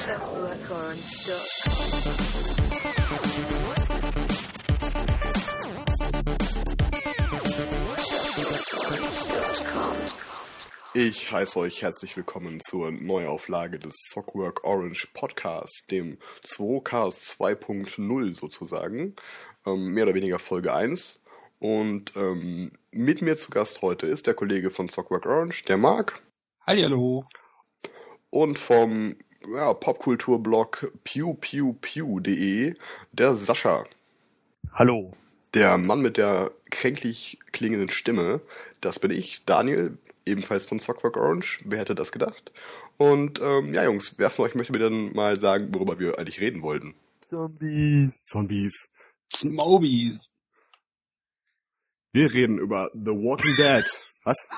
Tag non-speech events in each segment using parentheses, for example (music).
selfworkorn.com Ich heiße euch herzlich willkommen zur Neuauflage des Sockwork Orange Podcast, dem 2Cast 2.0 sozusagen, ähm, mehr oder weniger Folge 1. Und ähm, mit mir zu Gast heute ist der Kollege von Sockwork Orange, der Marc. Hallihallo. Und vom ja, Popkulturblog pewpewpew.de, der Sascha. Hallo. Der Mann mit der kränklich klingenden Stimme, das bin ich, Daniel, ebenfalls von Sockwork Orange. Wer hätte das gedacht? Und ähm, ja, Jungs, wer von euch möchte mir dann mal sagen, worüber wir eigentlich reden wollten? Zombies. Zombies. Smobies. Wir reden über The Walking Dead. (laughs) Was?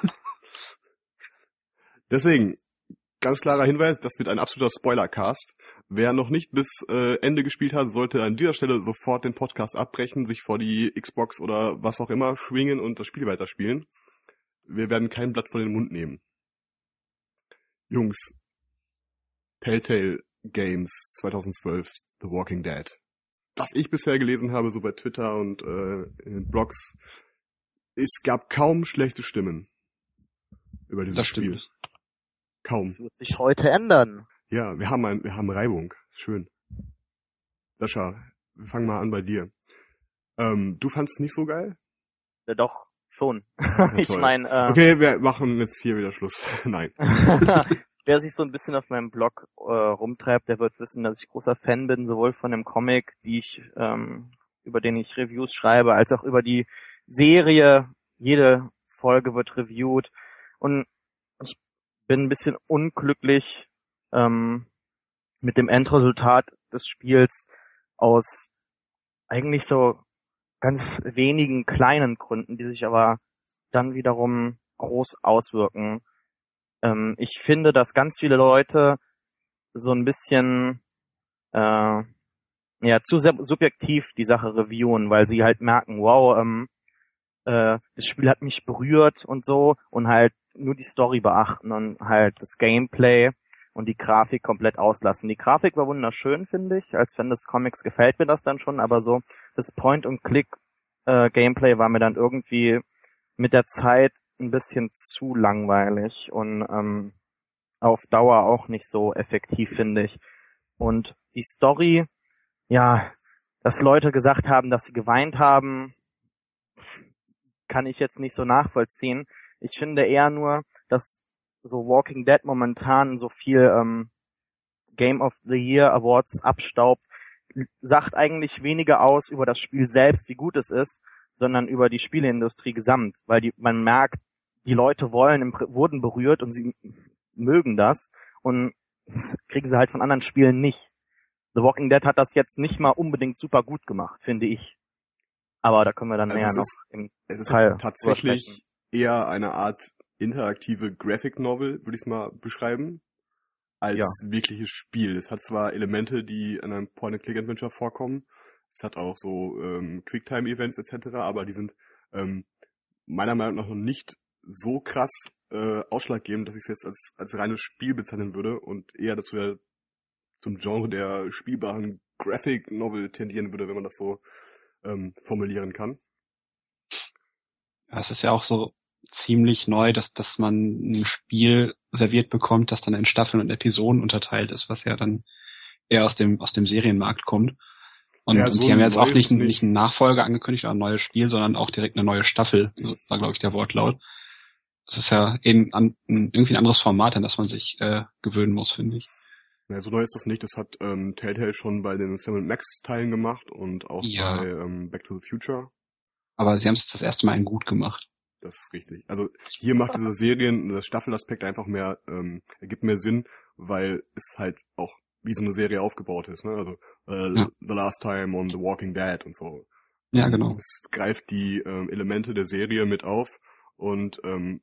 Deswegen, ganz klarer Hinweis, das wird ein absoluter Spoilercast. Wer noch nicht bis äh, Ende gespielt hat, sollte an dieser Stelle sofort den Podcast abbrechen, sich vor die Xbox oder was auch immer schwingen und das Spiel weiterspielen. Wir werden kein Blatt vor den Mund nehmen. Jungs, Telltale Games 2012, The Walking Dead. Was ich bisher gelesen habe, so bei Twitter und äh, in den Blogs, es gab kaum schlechte Stimmen über dieses Das Spiel. stimmt. Kaum. Das wird sich heute ändern. Ja, wir haben ein, wir haben Reibung. Schön. Sascha, wir fangen mal an bei dir. Ähm, du fandest es nicht so geil? Ja, doch, schon. Ja, (laughs) ich meine, äh, Okay, wir machen jetzt hier wieder Schluss. (laughs) Nein. (laughs) wer sich so ein bisschen auf meinem Blog äh, rumtreibt, der wird wissen, dass ich großer Fan bin, sowohl von dem Comic, die ich, ähm, über den ich Reviews schreibe, als auch über die Serie. Jede Folge wird reviewed. Und ich bin ein bisschen unglücklich ähm, mit dem Endresultat des Spiels aus eigentlich so ganz wenigen kleinen Gründen, die sich aber dann wiederum groß auswirken. Ähm, ich finde, dass ganz viele Leute so ein bisschen äh, ja zu subjektiv die Sache reviewen, weil sie halt merken, wow, ähm, äh, das Spiel hat mich berührt und so und halt nur die Story beachten und halt das Gameplay und die Grafik komplett auslassen. Die Grafik war wunderschön, finde ich. Als Fan des Comics gefällt mir das dann schon, aber so das Point-and-Click-Gameplay war mir dann irgendwie mit der Zeit ein bisschen zu langweilig und ähm, auf Dauer auch nicht so effektiv, finde ich. Und die Story, ja, dass Leute gesagt haben, dass sie geweint haben, kann ich jetzt nicht so nachvollziehen. Ich finde eher nur, dass so Walking Dead momentan so viel ähm, Game of the Year Awards abstaubt, sagt eigentlich weniger aus über das Spiel selbst, wie gut es ist, sondern über die Spieleindustrie gesamt, weil die, man merkt, die Leute wollen, wurden berührt und sie mögen das und das (laughs) kriegen sie halt von anderen Spielen nicht. The Walking Dead hat das jetzt nicht mal unbedingt super gut gemacht, finde ich. Aber da können wir dann Also näher noch ist- im Es ist Teil halt tatsächlich eher eine Art interaktive Graphic Novel, würde ich es mal beschreiben, als wirkliches Spiel. Es hat zwar Elemente, die in einem Point-and-Click-Adventure vorkommen, es hat auch so ähm, Quicktime-Events etc., aber die sind ähm, meiner Meinung nach noch nicht so krass äh, ausschlaggebend, dass ich es jetzt als, als reines Spiel bezeichnen würde und eher dazu ja zum Genre der spielbaren Graphic Novel tendieren würde, wenn man das so ähm, formulieren kann. Ja, es ist ja auch so ziemlich neu, dass, dass man ein Spiel serviert bekommt, das dann in Staffeln und Episoden unterteilt ist, was ja dann eher aus dem, aus dem Serienmarkt kommt. Und, Ja, und so die haben jetzt auch nicht, nicht. nicht einen Nachfolger angekündigt oder ein neues Spiel, sondern auch direkt eine neue Staffel, so war glaube ich der Wortlaut. Das ist ja eben an, irgendwie ein anderes Format, an das man sich äh, gewöhnen muss, finde ich. Ja, so neu ist das nicht. Das hat ähm, Telltale schon bei den Sam Max Teilen gemacht und auch Ja. bei ähm, Back to the Future. Aber sie haben es jetzt das erste Mal in gut gemacht. Das ist richtig. Also hier macht diese Serien, (laughs) das Staffelaspekt einfach mehr, ähm, ergibt mehr Sinn, weil es halt auch wie so eine Serie aufgebaut ist. Ne? Also äh, Ja. The Last Time on The Walking Dead und so. Ja, genau. Es greift die ähm, Elemente der Serie mit auf und ähm,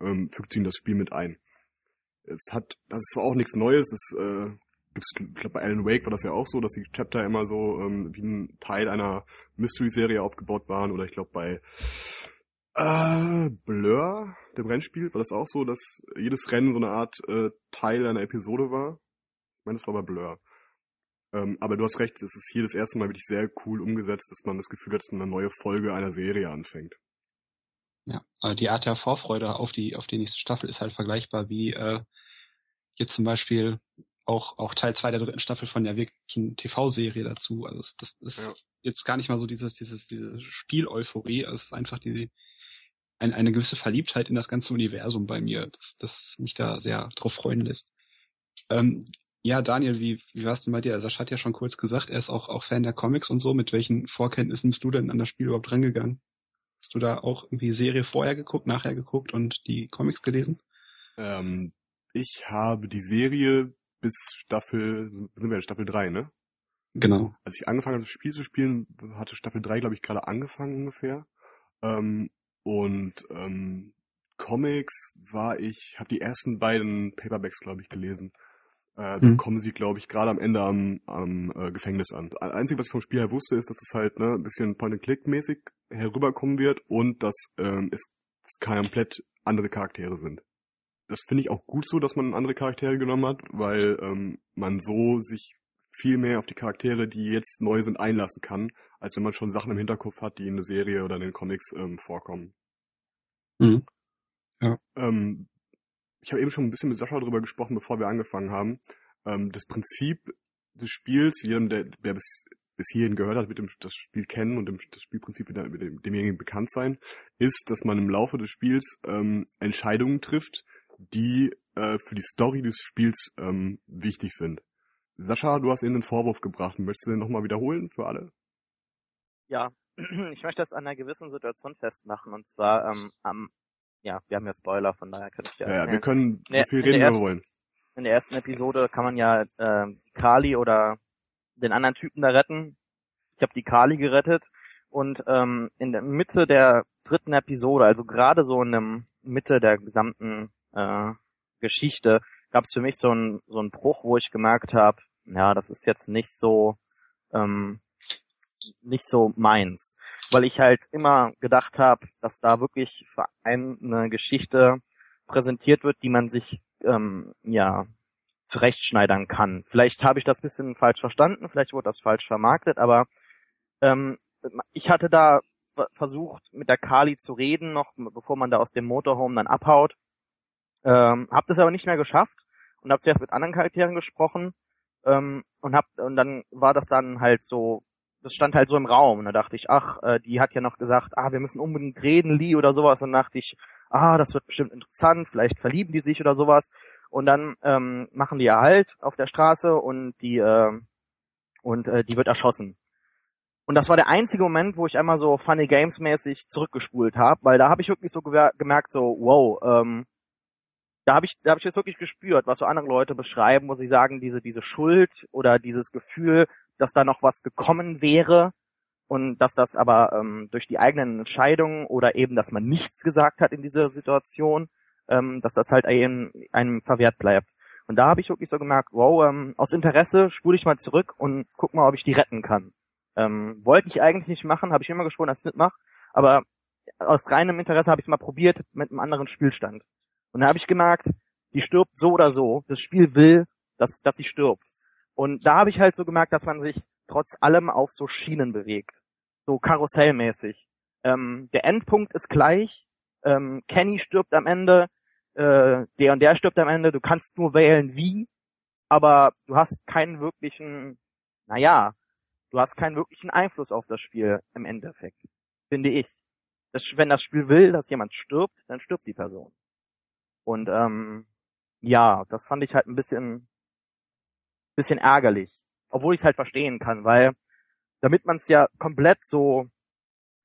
ähm, fügt sie in das Spiel mit ein. Es hat, das ist auch nichts Neues, das äh, gibt's, ich glaube bei Alan Wake war das ja auch so, dass die Chapter immer so ähm, wie ein Teil einer Mystery-Serie aufgebaut waren. Oder ich glaube bei äh, Blur, dem Rennspiel, war das auch so, dass jedes Rennen so eine Art äh, Teil einer Episode war. Ich meine, das war bei Blur. Ähm, aber du hast recht, es ist hier das erste Mal wirklich sehr cool umgesetzt, dass man das Gefühl hat, dass man eine neue Folge einer Serie anfängt. Ja, aber die Art der Vorfreude auf die, auf die nächste Staffel ist halt vergleichbar wie äh, jetzt zum Beispiel auch, auch Teil zwei der dritten Staffel von der wirklichen TV-Serie dazu. Also das, das ist ja. jetzt gar nicht mal so dieses, dieses, diese Spiel-Euphorie, also es ist einfach die, ein, eine gewisse Verliebtheit in das ganze Universum bei mir, das, das mich da sehr drauf freuen lässt. Ähm, ja, Daniel, wie, wie war's denn bei dir? Sascha hat ja schon kurz gesagt, er ist auch, auch Fan der Comics und so. Mit welchen Vorkenntnissen bist du denn an das Spiel überhaupt rangegangen? Hast du da auch irgendwie Serie vorher geguckt, nachher geguckt und die Comics gelesen? Ähm, ich habe die Serie bis Staffel, sind wir in Staffel 3, ne? Genau. Als ich angefangen habe, das Spiel zu spielen, hatte Staffel 3, glaube ich, gerade angefangen ungefähr. Ähm, und ähm, Comics war ich, habe die ersten beiden Paperbacks, glaube ich, gelesen. Äh, hm. kommen sie, glaube ich, gerade am Ende am, am äh, Gefängnis an. Das Einzige, was ich vom Spiel her wusste, ist, dass es halt ne, ein bisschen Point-and-Click-mäßig herüberkommen wird und dass ähm, es, es komplett andere Charaktere sind. Das finde ich auch gut so, dass man andere Charaktere genommen hat, weil ähm, man so sich viel mehr auf die Charaktere, die jetzt neu sind, einlassen kann, als wenn man schon Sachen im Hinterkopf hat, die in der Serie oder in den Comics ähm, vorkommen. Mhm. Ja. Ähm, ich habe eben schon ein bisschen mit Sascha darüber gesprochen, bevor wir angefangen haben. Ähm, das Prinzip des Spiels, jedem, der, der bis, bis hierhin gehört hat, wird dem, das Spiel kennen und dem, das Spielprinzip mit dem, demjenigen bekannt sein, ist, dass man im Laufe des Spiels ähm, Entscheidungen trifft, die äh, für die Story des Spiels ähm, wichtig sind. Sascha, du hast eben einen Vorwurf gebracht. Möchtest du den nochmal wiederholen für alle? Ja, (clears throat) ich möchte das an einer gewissen Situation festmachen. Und zwar ähm, am ja, wir haben ja Spoiler, von daher können es ja. Ja, wir können so viel reden, wie wir wollen. In der ersten Episode kann man ja äh, Kali oder den anderen Typen da retten. Ich habe die Kali gerettet und ähm, in der Mitte der dritten Episode, also gerade so in der Mitte der gesamten äh, Geschichte, gab es für mich so einen so Bruch, wo ich gemerkt habe, ja, das ist jetzt nicht so ähm, nicht so meins, weil ich halt immer gedacht habe, dass da wirklich für einen eine Geschichte präsentiert wird, die man sich ähm, ja zurechtschneidern kann. Vielleicht habe ich das bisschen falsch verstanden, vielleicht wurde das falsch vermarktet, aber ähm, ich hatte da versucht, mit der Kali zu reden, noch bevor man da aus dem Motorhome dann abhaut. Ähm, hab das aber nicht mehr geschafft und habe zuerst mit anderen Charakteren gesprochen ähm, und hab und dann war das dann halt so das stand halt so im Raum. Und da dachte ich, ach, äh, die hat ja noch gesagt, ah, wir müssen unbedingt reden, Lee oder sowas. Und dachte ich, ah, das wird bestimmt interessant, vielleicht verlieben die sich oder sowas. Und dann ähm, machen die ja halt auf der Straße und die äh, und äh, die wird erschossen. Und das war der einzige Moment, wo ich einmal so Funny Games mäßig zurückgespult habe, weil da habe ich wirklich so gemerkt, so wow, ähm, da habe ich, da habe ich jetzt wirklich gespürt, was so andere Leute beschreiben, wo sie sagen, diese diese Schuld oder dieses Gefühl, dass da noch was gekommen wäre und dass das aber ähm, durch die eigenen Entscheidungen oder eben, dass man nichts gesagt hat in dieser Situation, ähm, dass das halt einem, einem verwehrt bleibt. Und da habe ich wirklich so gemerkt, wow, ähm, aus Interesse spule ich mal zurück und guck mal, ob ich die retten kann. Ähm, wollte ich eigentlich nicht machen, habe ich immer geschworen, dass ich nicht mache, aber aus reinem Interesse habe ich es mal probiert mit einem anderen Spielstand. Und da habe ich gemerkt, die stirbt so oder so. Das Spiel will, dass, dass sie stirbt. Und da habe ich halt so gemerkt, dass man sich trotz allem auf so Schienen bewegt. So karussellmäßig. Ähm, der Endpunkt ist gleich. Ähm, Kenny stirbt am Ende. Äh, der und der stirbt am Ende. Du kannst nur wählen wie. Aber du hast keinen wirklichen, naja, du hast keinen wirklichen Einfluss auf das Spiel im Endeffekt. Finde ich. Das, wenn das Spiel will, dass jemand stirbt, dann stirbt die Person. Und ähm, ja, das fand ich halt ein bisschen bisschen ärgerlich. Obwohl ich es halt verstehen kann, weil damit man es ja komplett so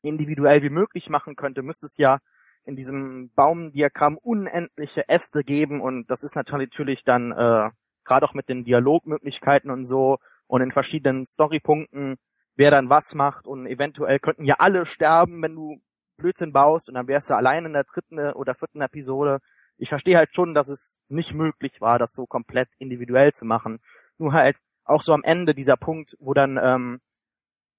individuell wie möglich machen könnte, müsste es ja in diesem Baumdiagramm unendliche Äste geben und das ist natürlich dann äh, gerade auch mit den Dialogmöglichkeiten und so und in verschiedenen Storypunkten, wer dann was macht und eventuell könnten ja alle sterben, wenn du Blödsinn baust und dann wärst du allein in der dritten oder vierten Episode. Ich verstehe halt schon, dass es nicht möglich war, das so komplett individuell zu machen Nur halt auch so am Ende dieser Punkt, wo dann ähm,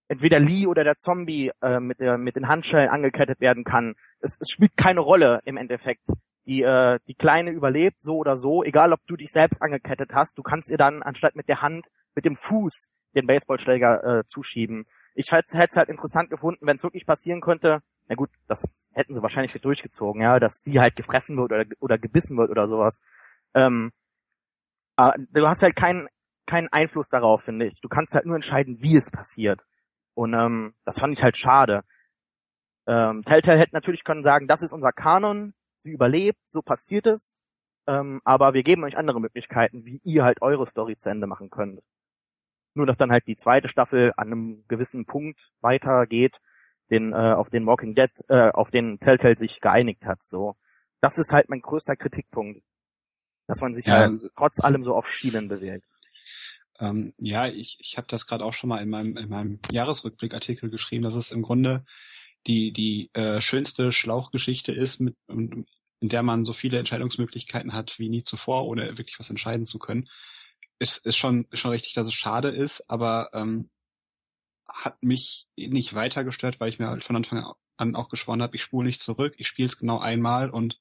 entweder Lee oder der Zombie äh, mit, der, mit den Handschellen angekettet werden kann. Es, es spielt keine Rolle im Endeffekt. Die, äh, die Kleine überlebt so oder so, egal ob du dich selbst angekettet hast, du kannst ihr dann anstatt mit der Hand mit dem Fuß den Baseballschläger äh, zuschieben. Ich hätte es halt interessant gefunden, wenn es wirklich passieren könnte. Na gut, das hätten sie wahrscheinlich durchgezogen, ja, dass sie halt gefressen wird oder, oder gebissen wird oder sowas. Ähm, aber du hast halt keinen keinen Einfluss darauf, finde ich. Du kannst halt nur entscheiden, wie es passiert. Und ähm, das fand ich halt schade. Ähm, Telltale hätte natürlich können sagen, das ist unser Kanon, sie überlebt, so passiert es. Ähm, aber wir geben euch andere Möglichkeiten, wie ihr halt eure Story zu Ende machen könnt. Nur dass dann halt die zweite Staffel an einem gewissen Punkt weitergeht, den äh, auf den Walking Dead, äh, auf den Telltale sich geeinigt hat. So, das ist halt mein größter Kritikpunkt, dass man sich ja, halt trotz allem so auf Schienen bewegt. Ähm, ja, ich, ich habe das gerade auch schon mal in meinem, in meinem Jahresrückblickartikel geschrieben, dass es im Grunde die, die äh, schönste Schlauchgeschichte ist, mit, in der man so viele Entscheidungsmöglichkeiten hat wie nie zuvor, ohne wirklich was entscheiden zu können. Ist, ist schon, ist schon richtig, dass es schade ist, aber ähm, hat mich nicht weiter gestört, weil ich mir halt von Anfang an auch geschworen habe, ich spule nicht zurück, ich spiele es genau einmal und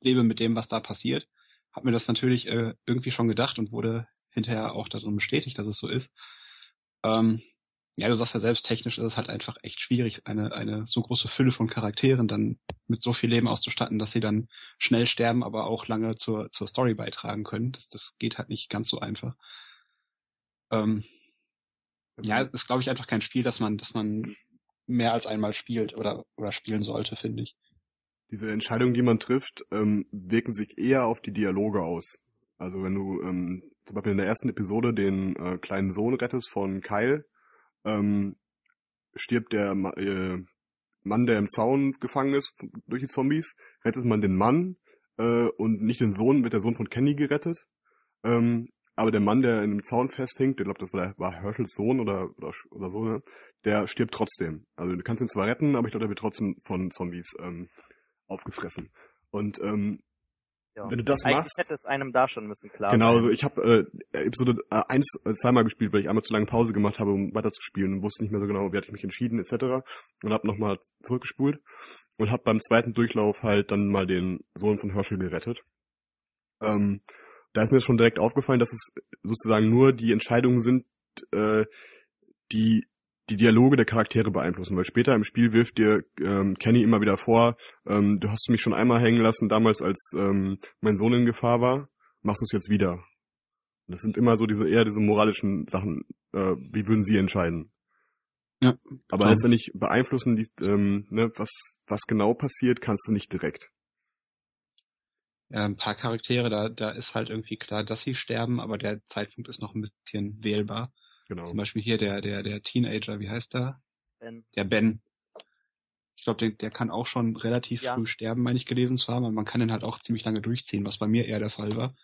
lebe mit dem, was da passiert. Hab mir das natürlich äh, irgendwie schon gedacht und wurde hinterher auch darin bestätigt, dass es so ist. Ähm, ja, du sagst ja selbst, technisch ist es halt einfach echt schwierig, eine, eine so große Fülle von Charakteren dann mit so viel Leben auszustatten, dass sie dann schnell sterben, aber auch lange zur, zur Story beitragen können. Das, das geht halt nicht ganz so einfach. Ähm, ja, also ist glaube ich einfach kein Spiel, das man, das man mehr als einmal spielt oder, oder spielen sollte, finde ich. Diese Entscheidungen, die man trifft, ähm, wirken sich eher auf die Dialoge aus. Also wenn du ähm, zum Beispiel in der ersten Episode den äh, kleinen Sohn rettest von Kyle, ähm, stirbt der äh, Mann, der im Zaun gefangen ist durch die Zombies, rettet man den Mann äh, und nicht den Sohn, wird der Sohn von Kenny gerettet. Ähm, aber der Mann, der in dem Zaun festhängt, ich glaube, das war, der, war Herschels Sohn oder, oder, oder so, ne? der stirbt trotzdem. Also du kannst ihn zwar retten, aber ich glaube, der wird trotzdem von Zombies ähm, aufgefressen. Und ähm, ja. Wenn du das Eigentlich machst. hätte es einem da schon müssen, klar. Genau, also ich habe äh, Episode äh, 1 äh, zweimal gespielt, weil ich einmal zu lange Pause gemacht habe, um weiterzuspielen und wusste nicht mehr so genau, wie hatte ich mich entschieden, etc. Und habe nochmal zurückgespult und habe beim zweiten Durchlauf halt dann mal den Sohn von Herschel gerettet. Ähm, da ist mir schon direkt aufgefallen, dass es sozusagen nur die Entscheidungen sind, äh, die die Dialoge der Charaktere beeinflussen, weil später im Spiel wirft dir ähm, Kenny immer wieder vor, ähm, du hast mich schon einmal hängen lassen, damals als ähm, mein Sohn in Gefahr war, machst du es jetzt wieder. Und das sind immer so diese eher diese moralischen Sachen, äh, wie würden sie entscheiden. Ja. Aber klar. letztendlich beeinflussen die, ähm, ne, was, was genau passiert, kannst du nicht direkt. Ja, ein paar Charaktere, da, da ist halt irgendwie klar, dass sie sterben, aber der Zeitpunkt ist noch ein bisschen wählbar. Genau. Zum Beispiel hier der, der, der Teenager, wie heißt der? Ben. Der Ben. Ich glaube, der, der kann auch schon relativ ja. früh sterben, meine ich gelesen zu haben, aber man kann den halt auch ziemlich lange durchziehen, was bei mir eher der Fall war.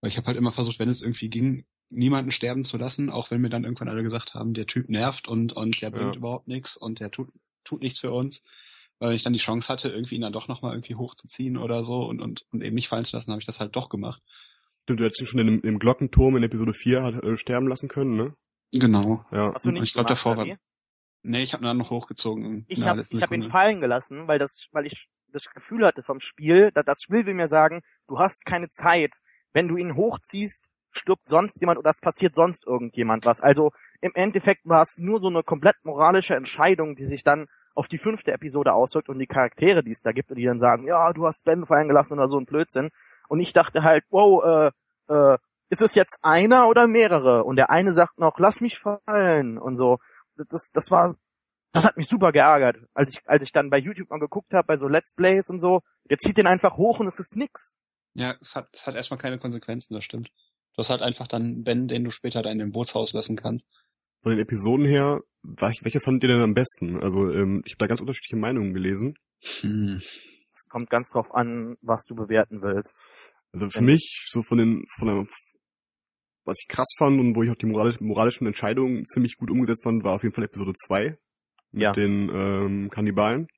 Weil ich habe halt immer versucht, wenn es irgendwie ging, niemanden sterben zu lassen, auch wenn mir dann irgendwann alle gesagt haben, der Typ nervt und, und der bringt ja. überhaupt nichts und der tut, tut nichts für uns. Weil ich dann die Chance hatte, irgendwie ihn dann doch nochmal irgendwie hochzuziehen oder so und, und, und eben nicht fallen zu lassen, habe ich das halt doch gemacht. Stimmt, du hättest ihn schon in, im Glockenturm in Episode 4 hat, äh, sterben lassen können, ne? Genau. Ja. Hast du nicht ich glaube davor war. Nee, ich habe ihn dann noch hochgezogen. Ich habe hab ihn fallen gelassen, weil das, weil ich das Gefühl hatte vom Spiel, dass das Spiel will mir sagen, du hast keine Zeit. Wenn du ihn hochziehst, stirbt sonst jemand oder es passiert sonst irgendjemand was. Also im Endeffekt war es nur so eine komplett moralische Entscheidung, die sich dann auf die fünfte Episode auswirkt und die Charaktere, die es da gibt und die dann sagen, ja, du hast Ben fallen gelassen oder so ein Blödsinn. Und ich dachte halt, wow, äh, äh, ist es jetzt einer oder mehrere? Und der eine sagt noch, lass mich fallen und so. Das, das war, das hat mich super geärgert, als ich, als ich dann bei YouTube mal geguckt habe, bei so Let's Plays und so. Der zieht den einfach hoch und es ist nix. Ja, es hat, es hat erstmal keine Konsequenzen, das stimmt. Du hast halt einfach dann Ben, den du später da in dem Bootshaus lassen kannst. Von den Episoden her, welche fandet ihr denn am besten? Also ähm, ich habe da ganz unterschiedliche Meinungen gelesen. Hm. Es kommt ganz drauf an, was du bewerten willst. Also für mich, so von den, von der, was ich krass fand und wo ich auch die moralisch, moralischen Entscheidungen ziemlich gut umgesetzt fand, war auf jeden Fall Episode 2 mit ja. den ähm, Kannibalen.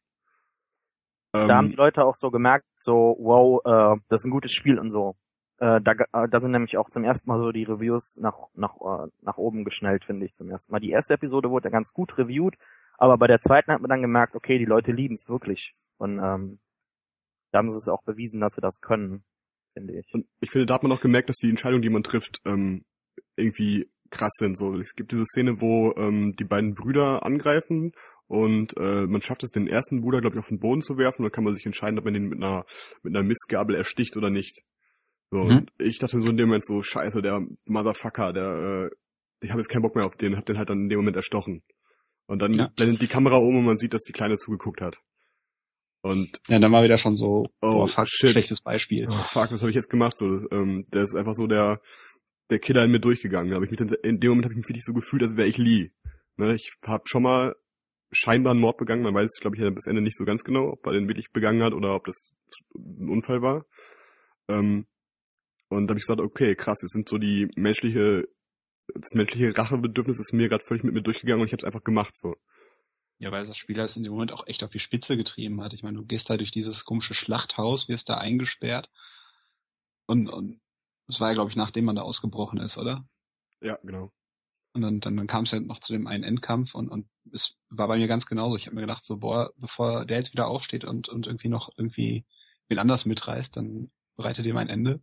Da ähm, haben die Leute auch so gemerkt, so, wow, äh, das ist ein gutes Spiel und so. Äh, da, äh, da sind nämlich auch zum ersten Mal so die Reviews nach, nach, äh, nach oben geschnellt, finde ich zum ersten Mal. Die erste Episode wurde ganz gut reviewed, aber bei der zweiten hat man dann gemerkt, okay, die Leute lieben es wirklich. Und ähm, da haben sie es auch bewiesen, dass sie das können, finde ich. Und ich finde, da hat man auch gemerkt, dass die Entscheidungen, die man trifft, ähm, irgendwie krass sind. So, es gibt diese Szene, wo ähm, die beiden Brüder angreifen und äh, man schafft es, den ersten Bruder, glaube ich, auf den Boden zu werfen. Und dann kann man sich entscheiden, ob man den mit einer mit einer Mistgabel ersticht oder nicht. So, mhm. und ich dachte so in dem Moment so, scheiße, der Motherfucker, der, äh, ich habe jetzt keinen Bock mehr auf den, hab den halt dann in dem Moment erstochen. Und dann ja. blendet die Kamera um und man sieht, dass die Kleine zugeguckt hat. Und ja, dann war wieder schon so, oh, boah, fuck, shit. schlechtes Beispiel. Oh, fuck, was habe ich jetzt gemacht? So, das, ähm, der ist einfach so der der Killer in mir durchgegangen. Da hab ich mich dann, in dem Moment habe ich mich wirklich so gefühlt, als wäre ich Lee. Ne, ich habe schon mal scheinbar einen Mord begangen. Man weiß glaube ich, ja bis Ende nicht so ganz genau, ob er den wirklich begangen hat oder ob das ein Unfall war. Ähm, und da habe ich gesagt, okay, krass, jetzt sind so die menschliche, das menschliche Rachebedürfnis ist mir gerade völlig mit mir durchgegangen und ich habe es einfach gemacht so. Ja, weil das Spieler es in dem Moment auch echt auf die Spitze getrieben hat. Ich meine, du gehst da durch dieses komische Schlachthaus, wirst da eingesperrt und, und das war ja, glaube ich, nachdem man da ausgebrochen ist, oder? Ja, genau. Und dann, dann, dann kam es ja noch zu dem einen Endkampf und, und es war bei mir ganz genauso. Ich habe mir gedacht, so, boah, bevor der jetzt wieder aufsteht und, und irgendwie noch irgendwie wen anders mitreißt, dann bereitet ihm ein Ende.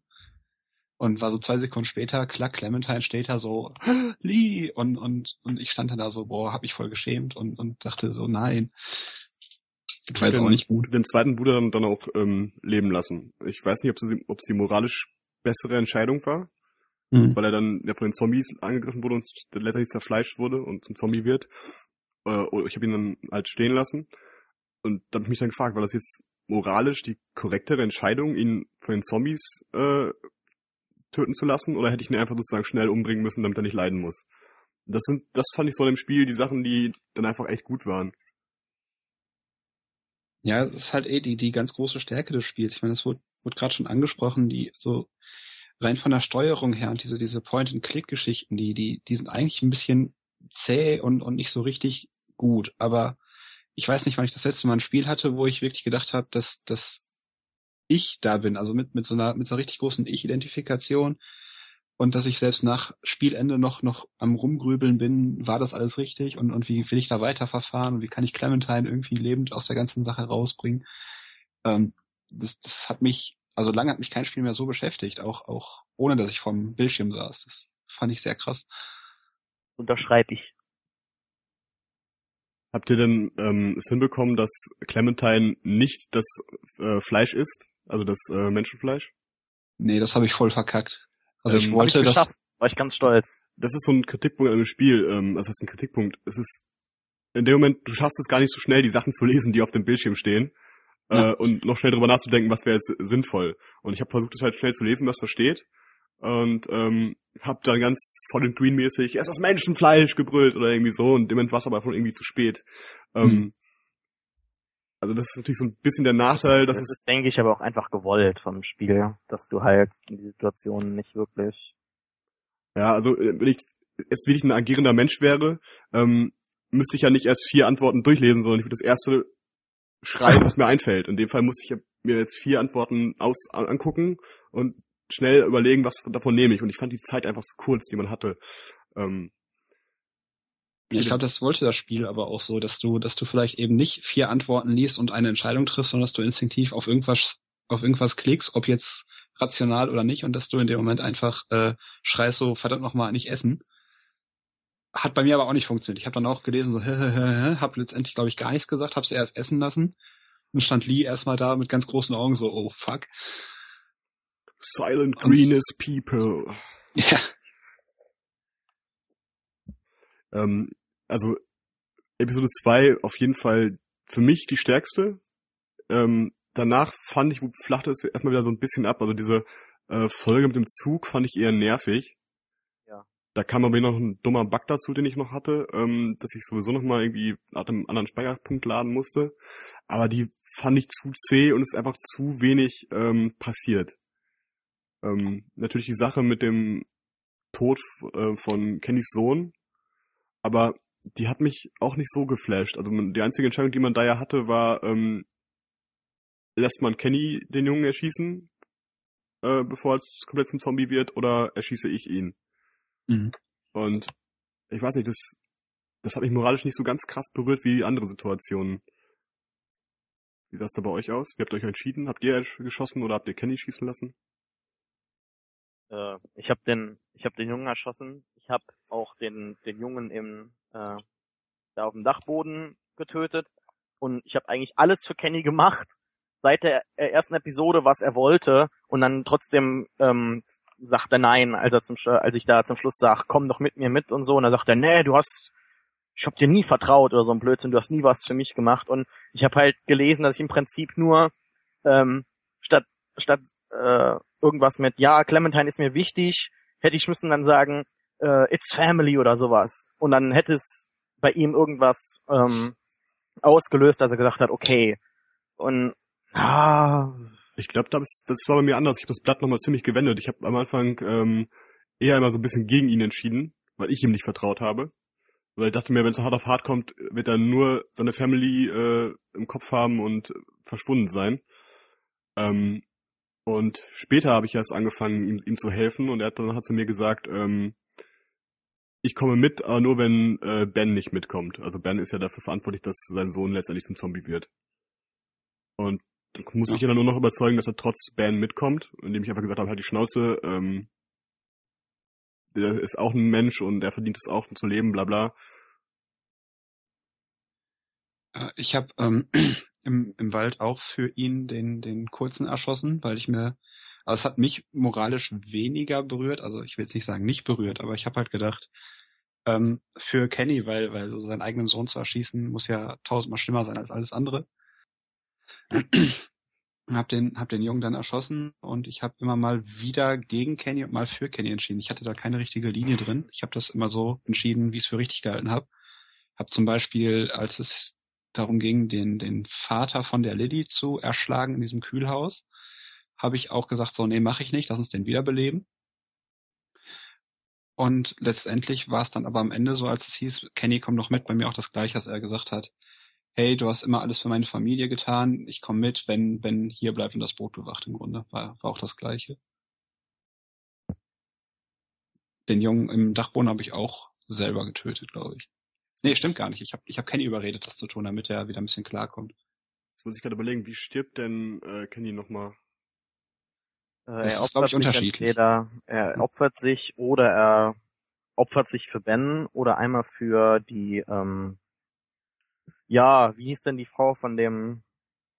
Und war so zwei Sekunden später, klack, Clementine steht da so, Lee! Und, und, und ich stand dann da so, boah, hab mich voll geschämt und, und dachte so, nein. Ich weiß auch nicht gut. Den zweiten Bruder dann, dann auch ähm, leben lassen. Ich weiß nicht, ob sie, ob sie moralisch bessere Entscheidung war, mhm. weil er dann ja von den Zombies angegriffen wurde und letztendlich zerfleischt wurde und zum Zombie wird. Äh, ich habe ihn dann halt stehen lassen und da habe ich mich dann gefragt, war das jetzt moralisch die korrektere Entscheidung, ihn von den Zombies äh, töten zu lassen oder hätte ich ihn einfach sozusagen schnell umbringen müssen, damit er nicht leiden muss? Das sind, das fand ich so in dem Spiel die Sachen, die dann einfach echt gut waren. Ja, das ist halt eh die, die ganz große Stärke des Spiels. Ich meine, das wurde, wurde gerade schon angesprochen, die so rein von der Steuerung her und diese, diese Point-and-Click-Geschichten, die, die, die sind eigentlich ein bisschen zäh und, und nicht so richtig gut. Aber ich weiß nicht, wann ich das letzte Mal ein Spiel hatte, wo ich wirklich gedacht habe, dass, dass ich da bin, also mit, mit so einer, mit so einer richtig großen Ich-Identifikation und dass ich selbst nach Spielende noch, noch am Rumgrübeln bin, war das alles richtig und, und wie will ich da weiterverfahren und wie kann ich Clementine irgendwie lebend aus der ganzen Sache rausbringen. Ähm, das, das hat mich also lange hat mich kein Spiel mehr so beschäftigt, auch, auch ohne dass ich vom Bildschirm saß. Das fand ich sehr krass. Unterschreibe ich. Habt ihr denn ähm, es hinbekommen, dass Clementine nicht das äh, Fleisch isst? Also das äh, Menschenfleisch? Nee, das habe ich voll verkackt. Also ähm, ich wollte ich das. War ich ganz stolz. Das ist so ein Kritikpunkt an dem Spiel. Ähm, also das ist ein Kritikpunkt. Es ist in dem Moment, du schaffst es gar nicht so schnell, die Sachen zu lesen, die auf dem Bildschirm stehen ja. äh, und noch schnell drüber nachzudenken, was wäre jetzt sinnvoll. Und ich habe versucht, es halt schnell zu lesen, was da steht. Und ähm, hab dann ganz Solid Green mäßig, es ist Menschenfleisch gebrüllt oder irgendwie so und dem war es aber schon irgendwie zu spät. Ähm, hm. Also das ist natürlich so ein bisschen der Nachteil. Das, das ist, ist, denke ich, aber auch einfach gewollt vom Spiel, dass du halt in die Situation nicht wirklich. Ja, also äh, wenn ich jetzt wirklich ein agierender Mensch wäre, ähm, müsste ich ja nicht erst vier Antworten durchlesen, sondern ich würde das erste schreiben, was mir (laughs) einfällt. In dem Fall muss ich mir jetzt vier Antworten aus angucken und schnell überlegen, was davon nehme ich. Und ich fand die Zeit einfach zu kurz, die man hatte. Ähm, ich glaube, das wollte das Spiel aber auch so, dass du, dass du vielleicht eben nicht vier Antworten liest und eine Entscheidung triffst, sondern dass du instinktiv auf irgendwas, auf irgendwas klickst, ob jetzt rational oder nicht, und dass du in dem Moment einfach äh, schreist so verdammt nochmal nicht essen. Hat bei mir aber auch nicht funktioniert. Ich habe dann auch gelesen, so, habe letztendlich, glaube ich, gar nichts gesagt, habe sie erst essen lassen. Und stand Lee erstmal da mit ganz großen Augen so, oh fuck. Silent greenest people. (laughs) Ja. Ähm, also Episode 2 auf jeden Fall für mich die stärkste. Ähm, danach fand ich, flachte es erstmal wieder so ein bisschen ab. Also diese äh, Folge mit dem Zug fand ich eher nervig. Da kam aber noch ein dummer Bug dazu, den ich noch hatte, ähm, dass ich sowieso noch mal irgendwie nach einem anderen Speicherpunkt laden musste. Aber die fand ich zu zäh und es ist einfach zu wenig ähm, passiert. Ähm, natürlich die Sache mit dem Tod äh, von Kennys Sohn, aber die hat mich auch nicht so geflasht. Also die einzige Entscheidung, die man da ja hatte, war, ähm, lässt man Kenny den Jungen erschießen äh, bevor es komplett zum Zombie wird, oder erschieße ich ihn? Mhm. Und ich weiß nicht, das, das hat mich moralisch nicht so ganz krass berührt wie andere Situationen. Wie sah es da bei euch aus? Wie habt ihr euch entschieden? Habt ihr geschossen oder habt ihr Kenny schießen lassen? Äh, ich habe den, ich habe den Jungen erschossen. Ich habe auch den, den Jungen im, äh, da auf dem Dachboden getötet. Und ich habe eigentlich alles für Kenny gemacht seit der ersten Episode, was er wollte. Und dann trotzdem ähm, sagt er nein, als er zum, als ich da zum Schluss sag, komm doch mit mir mit und so. Und dann sagt er, nee, du hast, ich hab dir nie vertraut oder so ein Blödsinn, du hast nie was für mich gemacht. Und ich habe halt gelesen, dass ich im Prinzip nur ähm, statt statt äh, irgendwas mit, ja, Clementine ist mir wichtig, hätte ich müssen dann sagen, äh, it's family oder sowas. Und dann hätte es bei ihm irgendwas ähm, ausgelöst, dass er gesagt hat, okay. Und ah, ich glaube, das, das war bei mir anders. Ich habe das Blatt nochmal ziemlich gewendet. Ich habe am Anfang ähm, eher immer so ein bisschen gegen ihn entschieden, weil ich ihm nicht vertraut habe. Weil ich dachte mir, wenn es hart auf hart kommt, wird er nur seine Family äh, im Kopf haben und verschwunden sein. Ähm, und später habe ich erst angefangen, ihm, ihm zu helfen und er hat dann hat zu mir gesagt, ähm, ich komme mit, aber nur wenn äh, Ben nicht mitkommt. Also Ben ist ja dafür verantwortlich, dass sein Sohn letztendlich zum Zombie wird. Und dann muss ja. ich ihn dann nur noch überzeugen, dass er trotz Ben mitkommt, indem ich einfach gesagt habe, halt die Schnauze, ähm, der ist auch ein Mensch und er verdient es auch zu leben, bla bla. Äh, ich habe ähm, (clears throat) im, im Wald auch für ihn den, den kurzen erschossen, weil ich mir, also es hat mich moralisch weniger berührt, also ich will jetzt nicht sagen nicht berührt, aber ich habe halt gedacht, ähm, für Kenny, weil, weil so seinen eigenen Sohn zu erschießen, muss ja tausendmal schlimmer sein als alles andere hab den, hab den Jungen dann erschossen und ich habe immer mal wieder gegen Kenny und mal für Kenny entschieden. Ich hatte da keine richtige Linie drin. Ich habe das immer so entschieden, wie ich es für richtig gehalten habe. Hab zum Beispiel, als es darum ging, den, den Vater von der Lilly zu erschlagen in diesem Kühlhaus, habe ich auch gesagt, so, nee, mache ich nicht, lass uns den wiederbeleben. Und letztendlich war es dann aber am Ende so, als es hieß, Kenny komm noch mit, bei mir auch das gleiche, als er gesagt hat, hey, du hast immer alles für meine Familie getan, ich komme mit, wenn, wenn hier bleibt und das Boot bewacht im Grunde. War, war auch das Gleiche. Den Jungen im Dachboden habe ich auch selber getötet, glaube ich. Nee, stimmt gar nicht. Ich habe ich hab Kenny überredet, das zu tun, damit er wieder ein bisschen klarkommt. Jetzt muss ich gerade überlegen, wie stirbt denn äh, Kenny nochmal? Äh, er opfert ich, sich entweder, er opfert sich oder er opfert sich für Ben oder einmal für die ähm, ja, wie hieß denn die Frau von dem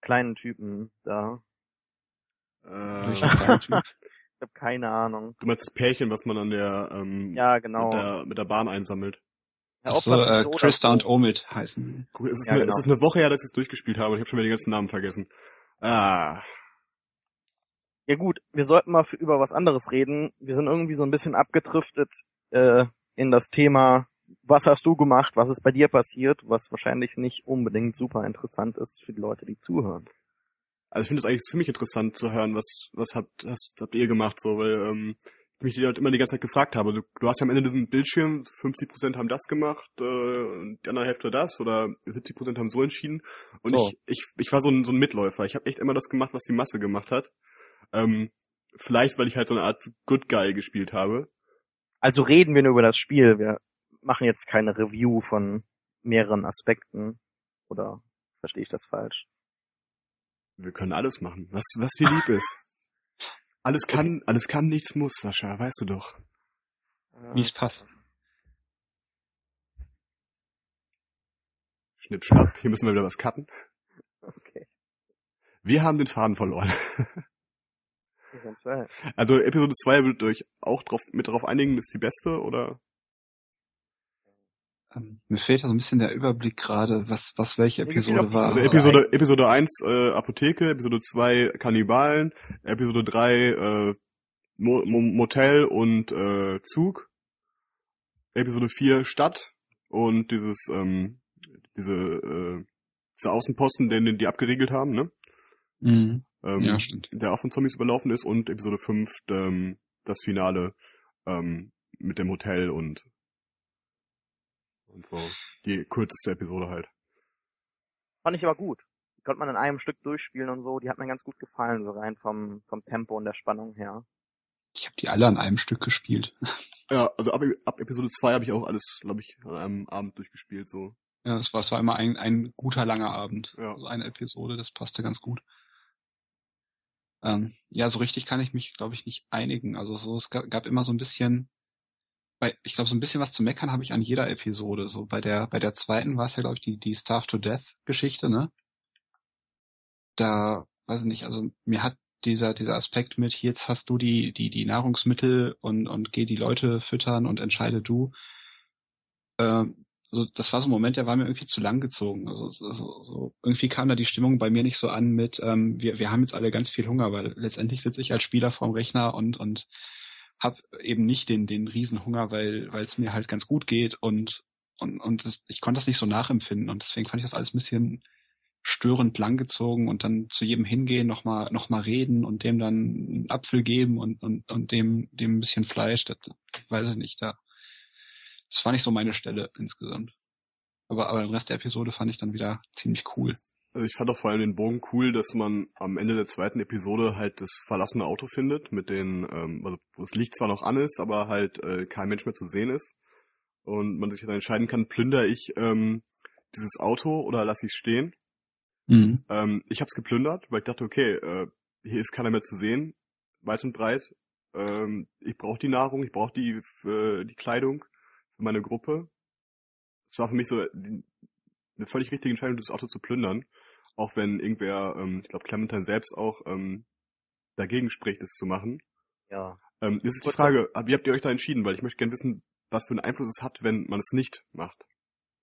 kleinen Typen da? Äh, (laughs) ich habe keine Ahnung. Du meinst das Pärchen, was man an der, ähm, ja, genau. mit, der, mit der Bahn einsammelt. Ja, so, äh, Christa und Omid heißen. Es ist, ja, eine, genau. es ist eine Woche her, dass ich es durchgespielt habe und ich habe schon wieder die ganzen Namen vergessen. Ah. Ja gut, wir sollten mal für, über was anderes reden. Wir sind irgendwie so ein bisschen abgedriftet äh, in das Thema was hast du gemacht, was ist bei dir passiert, was wahrscheinlich nicht unbedingt super interessant ist für die Leute, die zuhören. Also ich finde es eigentlich ziemlich interessant zu hören, was was habt hast, habt ihr gemacht, so weil ähm, ich mich halt immer die ganze Zeit gefragt habe. Du, du hast ja am Ende diesen Bildschirm, 50% haben das gemacht, äh, und die andere Hälfte das oder 70% haben so entschieden. Und so. ich, ich, ich war so ein, so ein Mitläufer. Ich habe echt immer das gemacht, was die Masse gemacht hat. Ähm, vielleicht, weil ich halt so eine Art Good Guy gespielt habe. Also reden wir nur über das Spiel. Wir machen jetzt keine Review von mehreren Aspekten. Oder verstehe ich das falsch? Wir können alles machen, was, was dir lieb ist. (laughs) Alles kann, alles kann, nichts muss, Sascha, weißt du doch. Wie es passt. Schnipp, schnapp, hier müssen wir wieder was cutten. Okay. Wir haben den Faden verloren. (laughs) also Episode 2 wird euch auch drauf, mit darauf einigen, ist die beste, oder? Ähm, mir fehlt da so ein bisschen der Überblick gerade, was, was welche Episode war. Also Episode, Episode 1 äh, Apotheke, Episode 2 Kannibalen, Episode 3 äh, Mo Mo Motel und äh, Zug, Episode 4 Stadt und dieses, ähm, diese, äh, diese Außenposten, den, den die abgeriegelt haben, ne? Mhm. Ähm, ja, stimmt. Der auch von Zombies überlaufen ist und Episode 5 ähm, das Finale ähm, mit dem Hotel und und so. Die kürzeste Episode halt. Fand ich aber gut. konnte man in einem Stück durchspielen und so. Die hat mir ganz gut gefallen, so rein vom, vom Tempo und der Spannung her. Ich habe die alle an einem Stück gespielt. Ja, also ab, ab Episode 2 habe ich auch alles, glaube ich, an einem Abend durchgespielt, so. Ja, es war, es war immer ein, ein guter langer Abend. Ja. Also eine Episode, das passte ganz gut. Ähm, ja, so richtig kann ich mich, glaube ich, nicht einigen. Also so, es gab, gab immer so ein bisschen, bei, ich glaube, so ein bisschen was zu meckern habe ich an jeder Episode. So bei der, bei der zweiten war es ja, glaube ich, die, die Starve to Death Geschichte, ne? Da, weiß ich nicht, also mir hat dieser, dieser Aspekt mit, jetzt hast du die, die, die Nahrungsmittel und, und geh die Leute füttern und entscheide du. Ähm, so, das war so ein Moment, der war mir irgendwie zu lang gezogen. Also so, so, irgendwie kam da die Stimmung bei mir nicht so an mit, ähm, wir, wir haben jetzt alle ganz viel Hunger, weil letztendlich sitze ich als Spieler vorm Rechner und, und habe eben nicht den, den Riesenhunger, weil es mir halt ganz gut geht und, und, und das, ich konnte das nicht so nachempfinden und deswegen fand ich das alles ein bisschen störend lang gezogen und dann zu jedem hingehen, nochmal noch mal reden und dem dann einen Apfel geben und, und, und dem, dem ein bisschen Fleisch, das weiß ich nicht, da das war nicht so meine Stelle insgesamt. Aber, aber den Rest der Episode fand ich dann wieder ziemlich cool. Also ich fand auch vor allem den Bogen cool, dass man am Ende der zweiten Episode halt das verlassene Auto findet, mit den, ähm, also wo das Licht zwar noch an ist, aber halt äh, kein Mensch mehr zu sehen ist. Und man sich dann entscheiden kann, plündere ich ähm, dieses Auto oder lasse ich es stehen. Mhm. Ähm, ich habe es geplündert, weil ich dachte, okay, äh, hier ist keiner mehr zu sehen, weit und breit. Ähm, ich brauche die Nahrung, ich brauche die, äh, die Kleidung für meine Gruppe. Es war für mich so die, eine völlig richtige Entscheidung, das Auto zu plündern. Auch wenn irgendwer, ähm, ich glaube Clementine selbst auch ähm, dagegen spricht, das zu machen. Ja. Ähm, jetzt ist die Frage, wie habt ihr euch da entschieden? Weil ich möchte gerne wissen, was für einen Einfluss es hat, wenn man es nicht macht.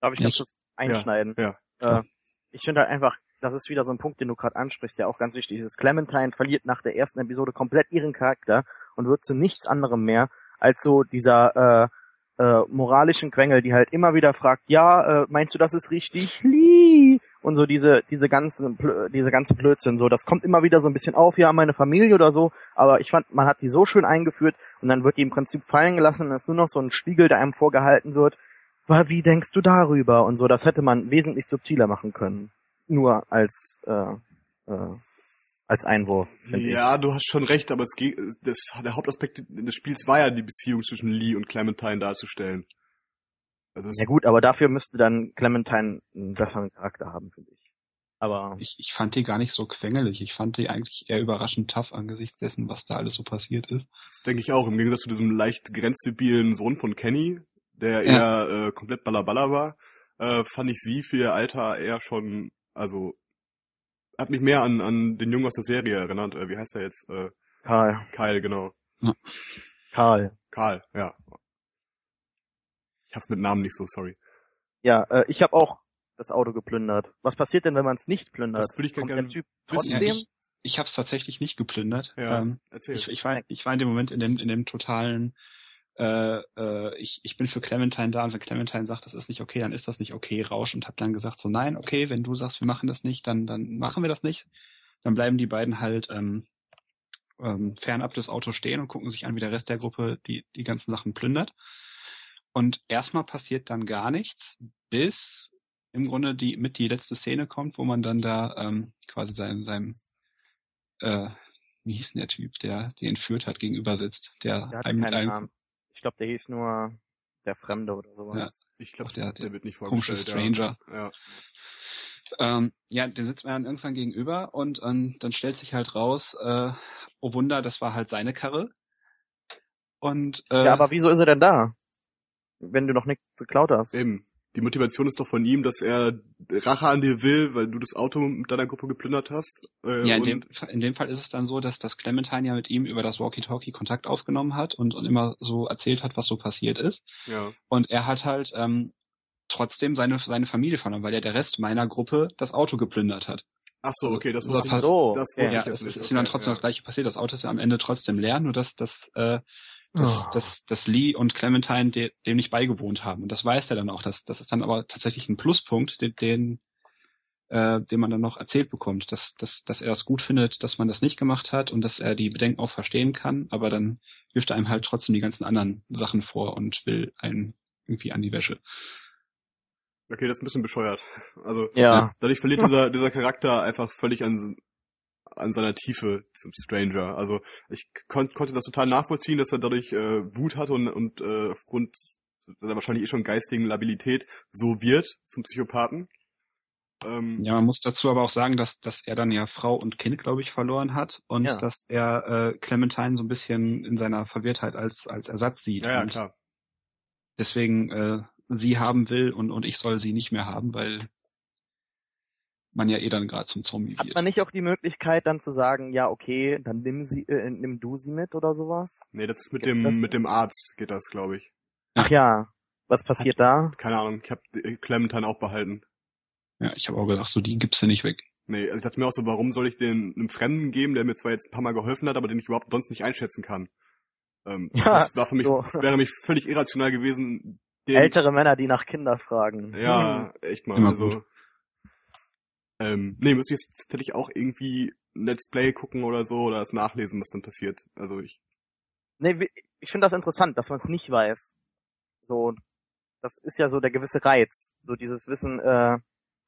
Darf ich Ja, ganz ich- kurz einschneiden? Ja. Äh, ich finde halt einfach, das ist wieder so ein Punkt, den du gerade ansprichst, der auch ganz wichtig ist. Clementine verliert nach der ersten Episode komplett ihren Charakter und wird zu nichts anderem mehr als so dieser äh, äh, moralischen Quengel, die halt immer wieder fragt, ja, äh, meinst du, das ist richtig? Lee! Und so diese, diese ganze, Blö- diese ganze Blödsinn, so, das kommt immer wieder so ein bisschen auf, ja, meine Familie oder so, aber ich fand, man hat die so schön eingeführt und dann wird die im Prinzip fallen gelassen und es ist nur noch so ein Spiegel, der einem vorgehalten wird, "Wa, wie denkst du darüber? Und so, das hätte man wesentlich subtiler machen können. Nur als, äh, äh, als Einwurf, finde ich. Ja, du hast schon recht, aber es geht, das, der Hauptaspekt des Spiels war ja die Beziehung zwischen Lee und Clementine darzustellen. Also es, Ja gut, aber dafür müsste dann Clementine einen besseren Charakter haben, finde ich. Aber Ich, ich fand die gar nicht so quengelig. Ich fand die eigentlich eher überraschend tough angesichts dessen, was da alles so passiert ist. das denke ich auch, im Gegensatz zu diesem leicht grenzdebilen Sohn von Kenny, der eher äh, komplett ballerballer war, äh, fand ich sie für ihr Alter eher schon, also hat mich mehr an, an den Jungen aus der Serie erinnert. Äh, wie heißt er jetzt? Äh, Karl, Kyle, genau. Karl. Karl, ja. Ich hab's mit Namen nicht so, sorry. Ja, äh, ich habe auch das Auto geplündert. Was passiert denn, wenn man es nicht plündert? Das würde ich Kommt gerne der Typ trotzdem? Ja, ich ich habe es tatsächlich nicht geplündert. Ja, Ähm, erzähl. ich, ich, war, ich war in dem Moment in dem, in dem totalen, äh, äh, ich, ich bin für Clementine da und wenn Clementine sagt, das ist nicht okay, dann ist das nicht okay, Rausch und habe dann gesagt, so nein, okay, wenn du sagst, wir machen das nicht, dann, dann machen wir das nicht. Dann bleiben die beiden halt ähm, ähm, fernab des Autos stehen und gucken sich an, wie der Rest der Gruppe die, die ganzen Sachen plündert. Und erstmal passiert dann gar nichts, bis im Grunde die mit die letzte Szene kommt, wo man dann da ähm, quasi seinem, seinem äh, wie hieß denn der Typ, der die entführt hat, gegenüber sitzt, der, Der einem mit einem. Ich glaube, der hieß nur der Fremde oder sowas. Ja. Ich glaube, der- der, wird nicht komische vorgestellt. Stranger. Ja. ja. Ähm, ja, dem sitzt man dann irgendwann gegenüber und ähm, dann stellt sich halt raus, äh, oh Wunder, das war halt seine Karre. Und äh, Ja, aber wieso ist er denn da? Wenn du noch nichts geklaut hast. Eben. Die Motivation ist doch von ihm, dass er Rache an dir will, weil du das Auto mit deiner Gruppe geplündert hast. Äh, ja, in und- dem, in dem Fall ist es dann so, dass das Clementine ja mit ihm über das Walkie-Talkie Kontakt aufgenommen hat und, und immer so erzählt hat, was so passiert ist. ja. Und er hat halt ähm, trotzdem seine, seine Familie verloren, weil ja der Rest meiner Gruppe das Auto geplündert hat. Ach so, okay, das Ach wusste ich. so, das Ja, ich es, jetzt es nicht. ist ihm dann trotzdem ja. das gleiche passiert. Das Auto ist ja am Ende trotzdem leer, nur dass, dass, äh, dass, Oh. dass, dass Lee und Clementine de, dem nicht beigewohnt haben. Und das weiß er dann auch. Das, das ist dann aber tatsächlich ein Pluspunkt, den, den, äh, den man dann noch erzählt bekommt, dass, dass, dass er es gut findet, dass man das nicht gemacht hat und dass er die Bedenken auch verstehen kann, aber dann wirft er einem halt trotzdem die ganzen anderen Sachen vor und will einen irgendwie an die Wäsche. Okay, das ist ein bisschen bescheuert. Also Ja. dadurch verliert dieser, dieser Charakter einfach völlig an, an seiner Tiefe zum Stranger. Also ich kon konnte das total nachvollziehen, dass er dadurch äh, Wut hatte und, und äh, aufgrund seiner wahrscheinlich eh schon geistigen Labilität so wird zum Psychopathen. Ähm, Ja, man muss dazu aber auch sagen, dass, dass er dann ja Frau und Kind, glaube ich, verloren hat und Ja. dass er äh, Clementine so ein bisschen in seiner Verwirrtheit als, als Ersatz sieht. ja, ja, klar. deswegen äh, sie haben will und, und ich soll sie nicht mehr haben, weil man ja eh dann gerade zum Zombie Hat wird. man nicht auch die Möglichkeit dann zu sagen, ja, okay, dann nimm sie, äh, nimm du sie mit oder sowas? Nee, das ist mit Gibt dem mit dem Arzt geht das, glaube ich. Ach ja. Was passiert da? Keine Ahnung, ich habe Clementine auch behalten. Ja, ich habe auch gedacht, so die gibst du nicht weg. Nee, also ich dachte mir auch so, warum soll ich den einem Fremden geben, der mir zwar jetzt ein paar Mal geholfen hat, aber den ich überhaupt sonst nicht einschätzen kann. Ähm, Ja, das war für mich, so. wäre mich völlig irrational gewesen. Den, Ältere Männer, die nach Kinder fragen. Ja, Hm. echt mal. Immer also, gut. Ähm, nee, müsste ich jetzt tatsächlich auch irgendwie Let's Play gucken oder so oder das nachlesen, was dann passiert. Also ich, Nee, ich finde das interessant, dass man es nicht weiß. So, das ist ja so der gewisse Reiz. So dieses Wissen, äh,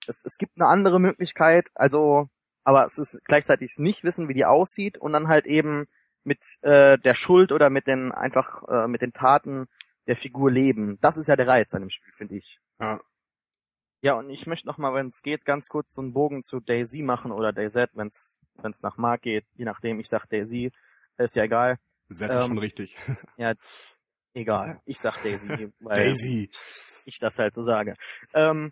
es, es gibt eine andere Möglichkeit, also, aber es ist gleichzeitig nicht wissen, wie die aussieht und dann halt eben mit äh, der Schuld oder mit den einfach äh, mit den Taten der Figur leben. Das ist ja der Reiz an dem Spiel, finde ich. ja, Ja, und ich möchte noch mal, wenn es geht, ganz kurz so einen Bogen zu Daisy machen oder Dayset, wenn es nach Mark geht. Je nachdem, ich sag Daisy, ist ja egal. Ist Ähm, schon richtig. (laughs) Egal, ich sag Daisy, (laughs) weil Daisy. ich das halt so sage. Ähm,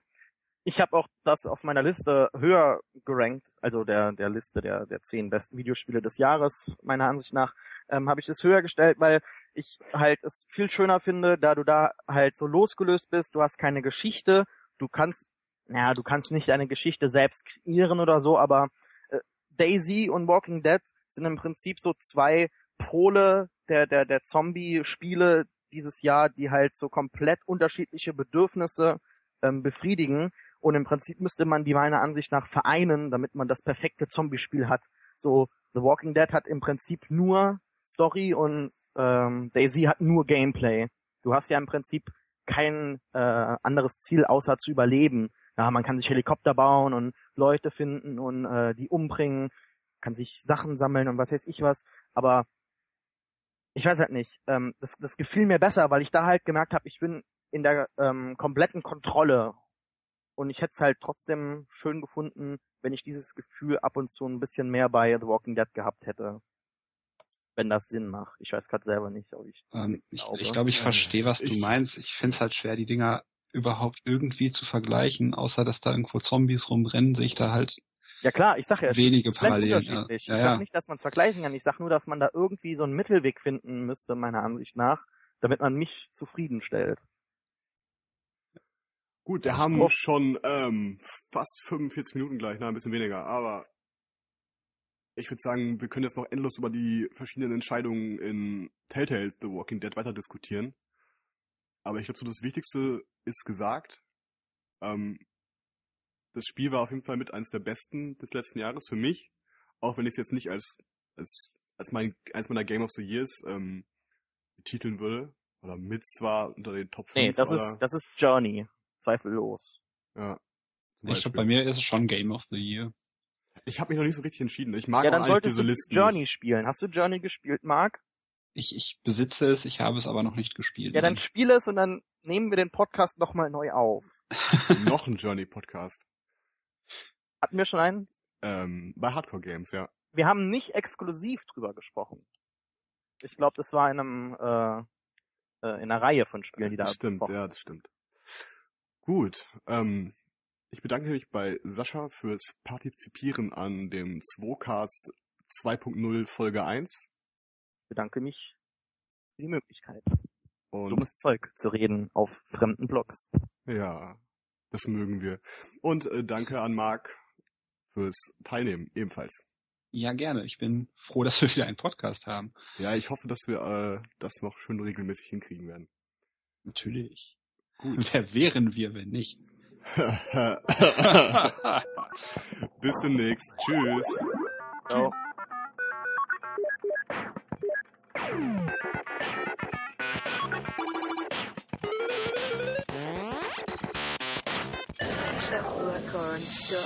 ich habe auch das auf meiner Liste höher gerankt, also der der Liste der der zehn besten Videospiele des Jahres meiner Ansicht nach ähm, habe ich es höher gestellt, weil ich halt es viel schöner finde, da du da halt so losgelöst bist. Du hast keine Geschichte, du kannst, naja, du kannst nicht eine Geschichte selbst kreieren oder so, aber äh, Daisy und Walking Dead sind im Prinzip so zwei Pole der der der Zombie-Spiele dieses Jahr, die halt so komplett unterschiedliche Bedürfnisse ähm, befriedigen. Und im Prinzip müsste man die meiner Ansicht nach vereinen, damit man das perfekte Zombie-Spiel hat. So, The Walking Dead hat im Prinzip nur Story und ähm, Daisy hat nur Gameplay. Du hast ja im Prinzip kein äh, anderes Ziel, außer zu überleben. Ja, man kann sich Helikopter bauen und Leute finden und äh, die umbringen, kann sich Sachen sammeln und was weiß ich was. Aber ich weiß halt nicht. Ähm, das, das gefiel mir besser, weil ich da halt gemerkt habe, ich bin in der ähm, kompletten Kontrolle. Und ich hätte es halt trotzdem schön gefunden, wenn ich dieses Gefühl ab und zu ein bisschen mehr bei The Walking Dead gehabt hätte. Wenn das Sinn macht. Ich weiß gerade selber nicht, ob ich. Ähm, ich glaube. ich, glaube, ich verstehe, was du ich- meinst. Ich finde es halt schwer, die Dinger überhaupt irgendwie zu vergleichen, außer dass da irgendwo Zombies rumrennen, sehe ich da halt Ja klar, ich sag ja, es wenige ist Parallelen, ja. unterschiedlich. Ja, ich ja. sag nicht, dass man es vergleichen kann. Ich sag nur, dass man da irgendwie so einen Mittelweg finden müsste, meiner Ansicht nach, damit man mich zufriedenstellt. Gut, wir haben schon ähm, fast 45 Minuten gleich, na, ein bisschen weniger, aber ich würde sagen, wir können jetzt noch endlos über die verschiedenen Entscheidungen in Telltale The Walking Dead weiter diskutieren. Aber ich glaube, so das Wichtigste ist gesagt. Ähm, das Spiel war auf jeden Fall mit eines der besten des letzten Jahres für mich, auch wenn ich es jetzt nicht als als als mein eins meiner Game of the Years ähm, betiteln würde oder mit zwar unter den Top 5 Nee, das oder, ist, das ist Journey. Zweifellos. ja, Ich glaube, bei mir ist es schon Game of the Year. Ich habe mich noch nicht so richtig entschieden. Ich mag ja, dann solltest diese du Listen. Journey nicht. spielen. Hast du Journey gespielt, Marc? Ich, ich besitze es, ich habe es aber noch nicht gespielt. Ja, dann nein. spiel es und dann nehmen wir den Podcast nochmal neu auf. (laughs) noch ein Journey-Podcast. Hatten wir schon einen? Ähm, bei Hardcore Games, ja. Wir haben nicht exklusiv drüber gesprochen. Ich glaube, das war in einem äh, äh, in einer Reihe von Spielen, die da das stimmt, ja, das stimmt. Gut, ähm, ich bedanke mich bei Sascha fürs Partizipieren an dem Zwocast 2.0 Folge 1. Ich bedanke mich für die Möglichkeit, Und dummes Zeug zu reden auf fremden Blogs. ja, das mögen wir. Und äh, danke an Marc fürs Teilnehmen ebenfalls. Ja, gerne. Ich bin froh, dass wir wieder einen Podcast haben. Ja, ich hoffe, dass wir äh, das noch schön regelmäßig hinkriegen werden. Natürlich. Gut. Wer wären wir, wenn nicht? (laughs) Bis demnächst. Tschüss. Ciao. Like orange duck.